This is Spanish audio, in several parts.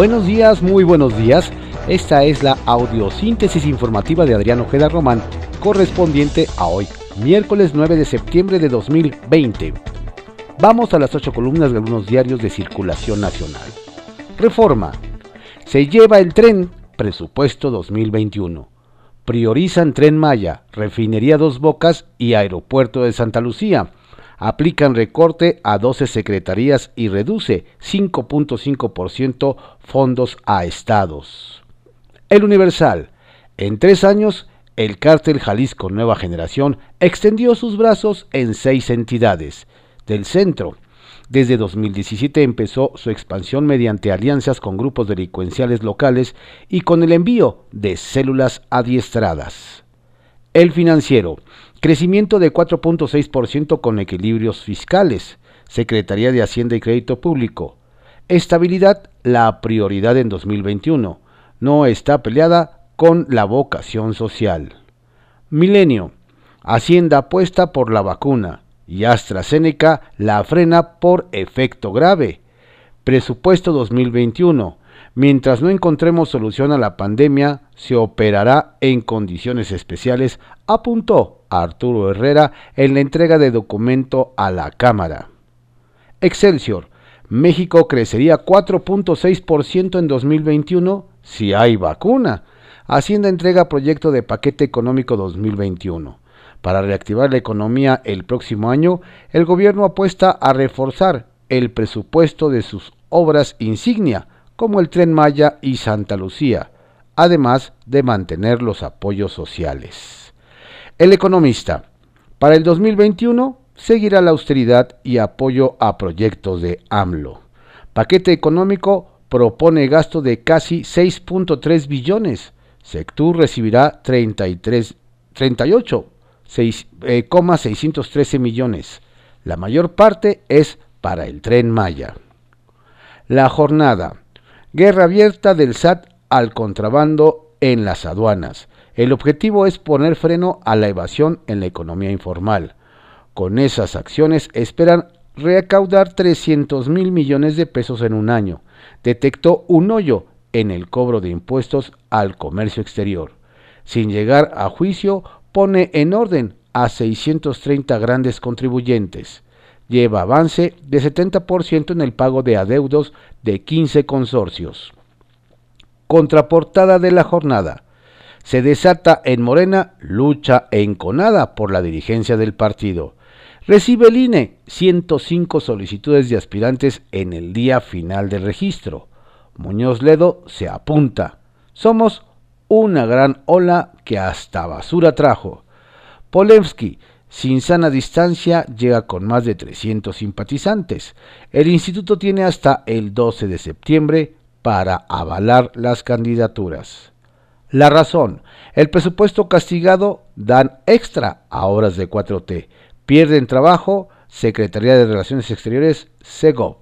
Buenos días, muy buenos días. Esta es la audiosíntesis informativa de Adriano Ojeda Román, correspondiente a hoy, miércoles 9 de septiembre de 2020. Vamos a las ocho columnas de algunos diarios de circulación nacional. Reforma. Se lleva el tren, presupuesto 2021. Priorizan Tren Maya, Refinería Dos Bocas y Aeropuerto de Santa Lucía aplican recorte a 12 secretarías y reduce 5.5% fondos a estados. El Universal. En tres años, el cártel Jalisco Nueva Generación extendió sus brazos en seis entidades del centro. Desde 2017 empezó su expansión mediante alianzas con grupos delincuenciales locales y con el envío de células adiestradas. El financiero. Crecimiento de 4.6% con equilibrios fiscales. Secretaría de Hacienda y Crédito Público. Estabilidad, la prioridad en 2021. No está peleada con la vocación social. Milenio. Hacienda apuesta por la vacuna y AstraZeneca la frena por efecto grave. Presupuesto 2021. Mientras no encontremos solución a la pandemia, se operará en condiciones especiales, apuntó Arturo Herrera en la entrega de documento a la Cámara. Excelsior. México crecería 4.6% en 2021 si hay vacuna. Hacienda entrega proyecto de paquete económico 2021. Para reactivar la economía el próximo año, el gobierno apuesta a reforzar el presupuesto de sus obras insignia, como el tren Maya y Santa Lucía, además de mantener los apoyos sociales. El economista, para el 2021 seguirá la austeridad y apoyo a proyectos de AMLO. Paquete económico propone gasto de casi 6.3 billones. Sectur recibirá 33, 38,613 millones. La mayor parte es para el tren Maya. La jornada. Guerra abierta del SAT al contrabando en las aduanas. El objetivo es poner freno a la evasión en la economía informal. Con esas acciones esperan recaudar 300 mil millones de pesos en un año. Detectó un hoyo en el cobro de impuestos al comercio exterior. Sin llegar a juicio, pone en orden a 630 grandes contribuyentes lleva avance de 70% en el pago de adeudos de 15 consorcios. Contraportada de la jornada. Se desata en Morena lucha enconada por la dirigencia del partido. Recibe el INE 105 solicitudes de aspirantes en el día final del registro. Muñoz Ledo se apunta. Somos una gran ola que hasta basura trajo. Polemski sin sana distancia llega con más de 300 simpatizantes. El instituto tiene hasta el 12 de septiembre para avalar las candidaturas. La razón, el presupuesto castigado dan extra a horas de 4T. Pierden trabajo, Secretaría de Relaciones Exteriores, SEGO.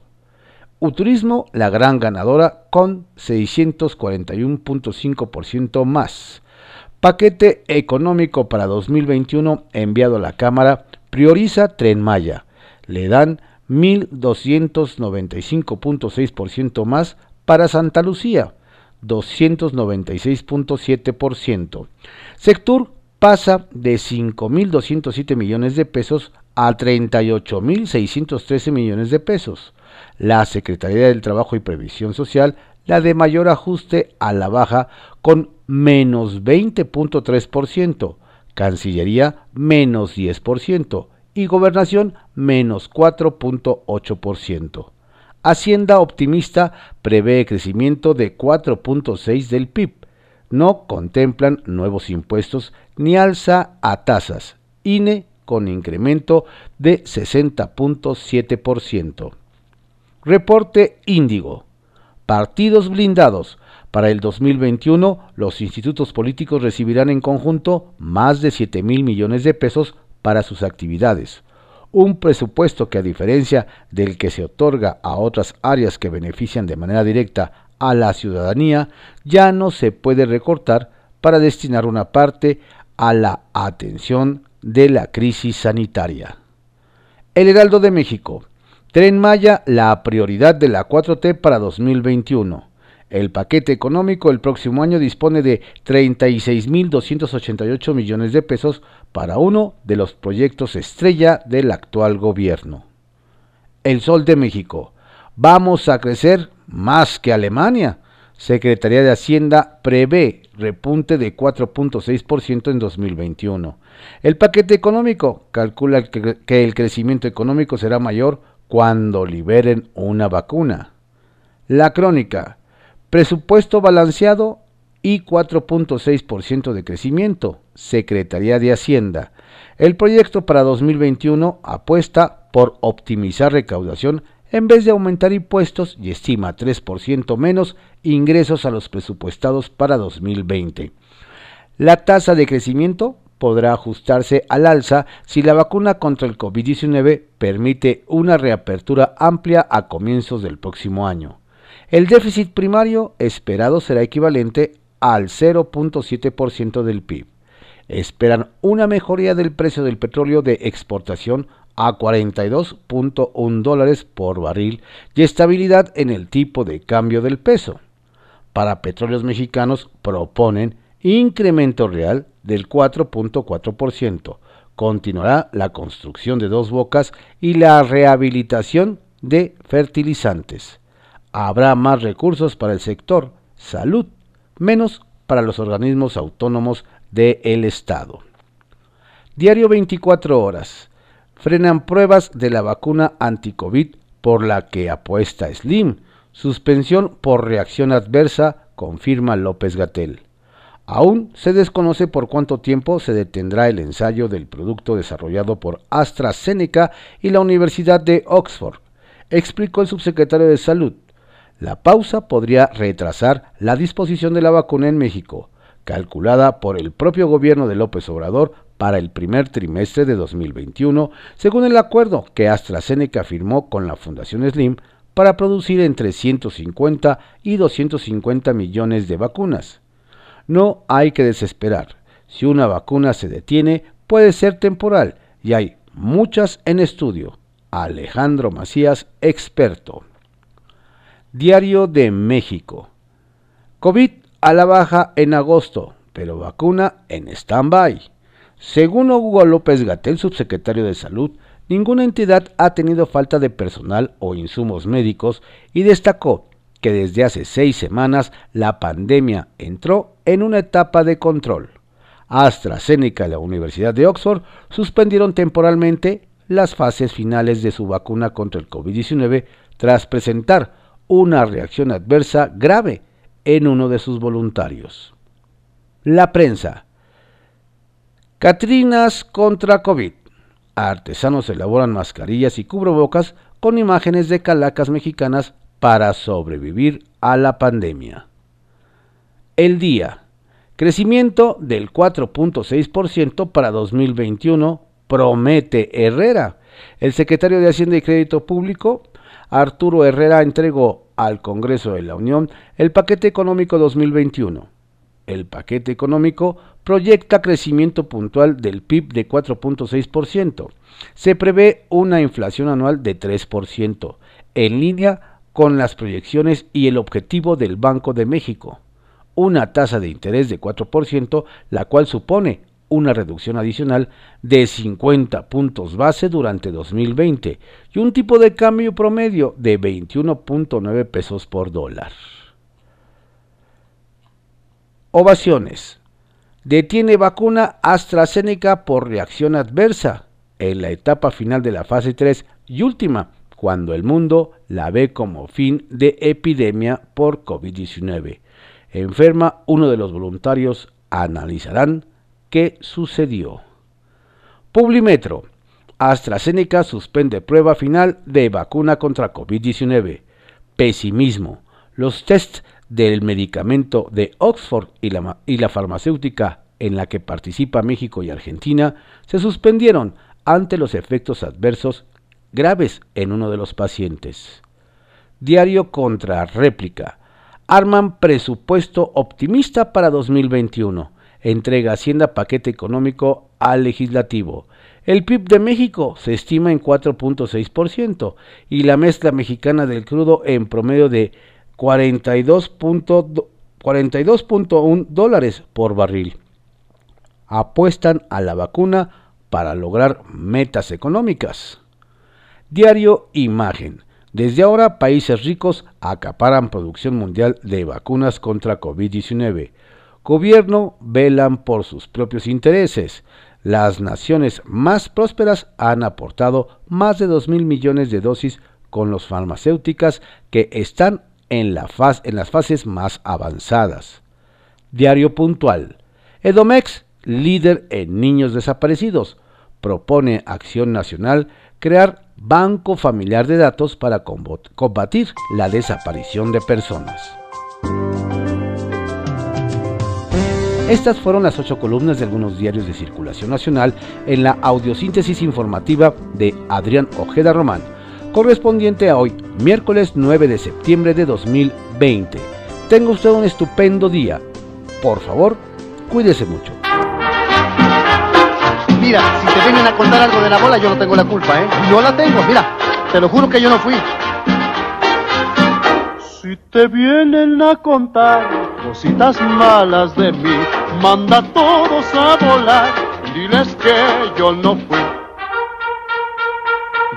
Uturismo, la gran ganadora, con 641.5% más. Paquete económico para 2021 enviado a la Cámara prioriza Tren Maya. Le dan 1.295.6% más para Santa Lucía, 296.7%. Sector pasa de 5.207 millones de pesos a 38.613 millones de pesos. La Secretaría del Trabajo y Previsión Social la de mayor ajuste a la baja con menos 20.3%, Cancillería menos 10% y Gobernación menos 4.8%. Hacienda optimista prevé crecimiento de 4.6 del PIB. No contemplan nuevos impuestos ni alza a tasas. INE con incremento de 60.7%. Reporte Índigo. Partidos blindados. Para el 2021, los institutos políticos recibirán en conjunto más de 7 mil millones de pesos para sus actividades. Un presupuesto que a diferencia del que se otorga a otras áreas que benefician de manera directa a la ciudadanía, ya no se puede recortar para destinar una parte a la atención de la crisis sanitaria. El Heraldo de México. Tren Maya, la prioridad de la 4T para 2021. El paquete económico el próximo año dispone de 36.288 millones de pesos para uno de los proyectos estrella del actual gobierno. El Sol de México. Vamos a crecer más que Alemania. Secretaría de Hacienda prevé repunte de 4.6% en 2021. El paquete económico calcula que el crecimiento económico será mayor cuando liberen una vacuna. La crónica. Presupuesto balanceado y 4.6% de crecimiento. Secretaría de Hacienda. El proyecto para 2021 apuesta por optimizar recaudación en vez de aumentar impuestos y estima 3% menos ingresos a los presupuestados para 2020. La tasa de crecimiento podrá ajustarse al alza si la vacuna contra el COVID-19 permite una reapertura amplia a comienzos del próximo año. El déficit primario esperado será equivalente al 0.7% del PIB. Esperan una mejoría del precio del petróleo de exportación a 42.1 dólares por barril y estabilidad en el tipo de cambio del peso. Para petróleos mexicanos proponen incremento real del 4.4%. Continuará la construcción de dos bocas y la rehabilitación de fertilizantes. Habrá más recursos para el sector salud, menos para los organismos autónomos del Estado. Diario 24 horas. Frenan pruebas de la vacuna anti-COVID por la que apuesta Slim. Suspensión por reacción adversa, confirma López Gatel. Aún se desconoce por cuánto tiempo se detendrá el ensayo del producto desarrollado por AstraZeneca y la Universidad de Oxford, explicó el subsecretario de Salud. La pausa podría retrasar la disposición de la vacuna en México, calculada por el propio gobierno de López Obrador para el primer trimestre de 2021, según el acuerdo que AstraZeneca firmó con la Fundación Slim para producir entre 150 y 250 millones de vacunas. No hay que desesperar. Si una vacuna se detiene, puede ser temporal y hay muchas en estudio. Alejandro Macías, experto. Diario de México. COVID a la baja en agosto, pero vacuna en stand-by. Según Hugo López Gatel, subsecretario de Salud, ninguna entidad ha tenido falta de personal o insumos médicos y destacó que desde hace seis semanas la pandemia entró en una etapa de control. AstraZeneca y la Universidad de Oxford suspendieron temporalmente las fases finales de su vacuna contra el COVID-19 tras presentar una reacción adversa grave en uno de sus voluntarios. La prensa. Catrinas contra COVID. Artesanos elaboran mascarillas y cubrebocas con imágenes de calacas mexicanas para sobrevivir a la pandemia. El día. Crecimiento del 4.6% para 2021, promete Herrera. El secretario de Hacienda y Crédito Público, Arturo Herrera, entregó al Congreso de la Unión el paquete económico 2021. El paquete económico proyecta crecimiento puntual del PIB de 4.6%. Se prevé una inflación anual de 3%, en línea con las proyecciones y el objetivo del Banco de México, una tasa de interés de 4%, la cual supone una reducción adicional de 50 puntos base durante 2020 y un tipo de cambio promedio de 21.9 pesos por dólar. Ovaciones. Detiene vacuna AstraZeneca por reacción adversa en la etapa final de la fase 3 y última cuando el mundo la ve como fin de epidemia por COVID-19. Enferma, uno de los voluntarios analizarán qué sucedió. Publimetro. AstraZeneca suspende prueba final de vacuna contra COVID-19. Pesimismo. Los tests del medicamento de Oxford y la, y la farmacéutica en la que participa México y Argentina se suspendieron ante los efectos adversos graves en uno de los pacientes. Diario contra réplica. Arman presupuesto optimista para 2021. Entrega Hacienda paquete económico al legislativo. El PIB de México se estima en 4.6% y la mezcla mexicana del crudo en promedio de 42.1 dólares por barril. Apuestan a la vacuna para lograr metas económicas. Diario Imagen. Desde ahora, países ricos acaparan producción mundial de vacunas contra COVID-19. Gobierno velan por sus propios intereses. Las naciones más prósperas han aportado más de 2 mil millones de dosis con las farmacéuticas que están en, la en las fases más avanzadas. Diario puntual. Edomex, líder en niños desaparecidos, propone Acción Nacional crear Banco Familiar de Datos para combatir la desaparición de personas. Estas fueron las ocho columnas de algunos diarios de circulación nacional en la audiosíntesis informativa de Adrián Ojeda Román, correspondiente a hoy, miércoles 9 de septiembre de 2020. Tenga usted un estupendo día. Por favor, cuídese mucho. Mira, si te vienen a contar algo de la bola, yo no tengo la culpa, ¿eh? No la tengo, mira, te lo juro que yo no fui. Si te vienen a contar cositas malas de mí, manda a todos a volar, diles que yo no fui.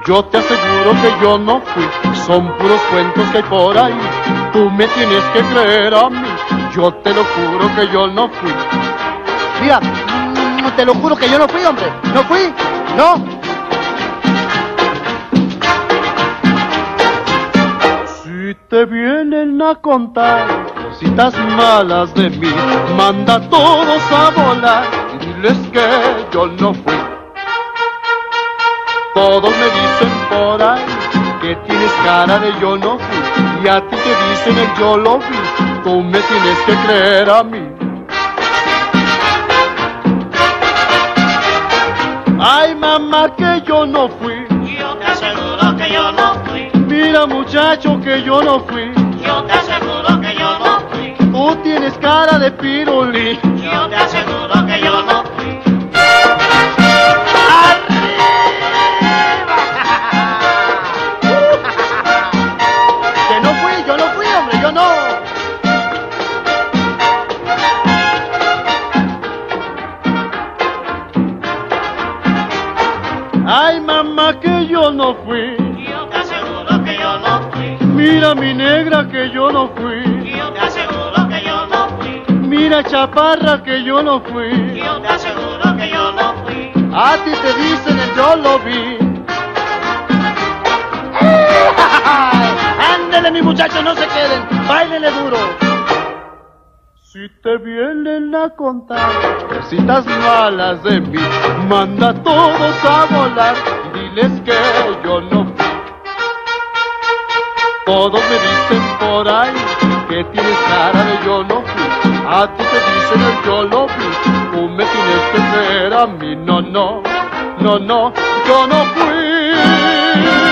Yo te aseguro que yo no fui, son puros cuentos que hay por ahí. Tú me tienes que creer a mí, yo te lo juro que yo no fui. Mira, mm, te lo juro que yo no fui, hombre. No fui, no. Si te vienen a contar cositas malas de mí, manda a todos a volar y diles que yo no fui. Todos me dicen por ahí que tienes cara de yo no fui y a ti te dicen el yo lo vi, tú me tienes que creer a mí. Ay mamá que yo no fui, Yo te aseguro que yo no fui. mira muchacho que yo no fui, Yo te aseguro tú tienes cara de pirulí. Yo te aseguro que yo no fui. Que no fui, yo no fui, hombre, yo no. Ay mamá que yo no fui, Yo te aseguro que yo no fui. mira mi negra que yo no fui, mira chaparra que yo no fui, Yo te aseguro que yo no fui. a ti te dicen el yo lo vi. Ándele, mi muchacho, no se queden. Báilenle duro. Si te vienen a contar cositas malas de mí, manda a todos a volar y diles que yo no fui. Todos me dicen por ahí que tienes cara de yo no fui. A ti te dicen el yo lo vi, tú me tienes que creer a mí. No, no, no, no, yo no fui.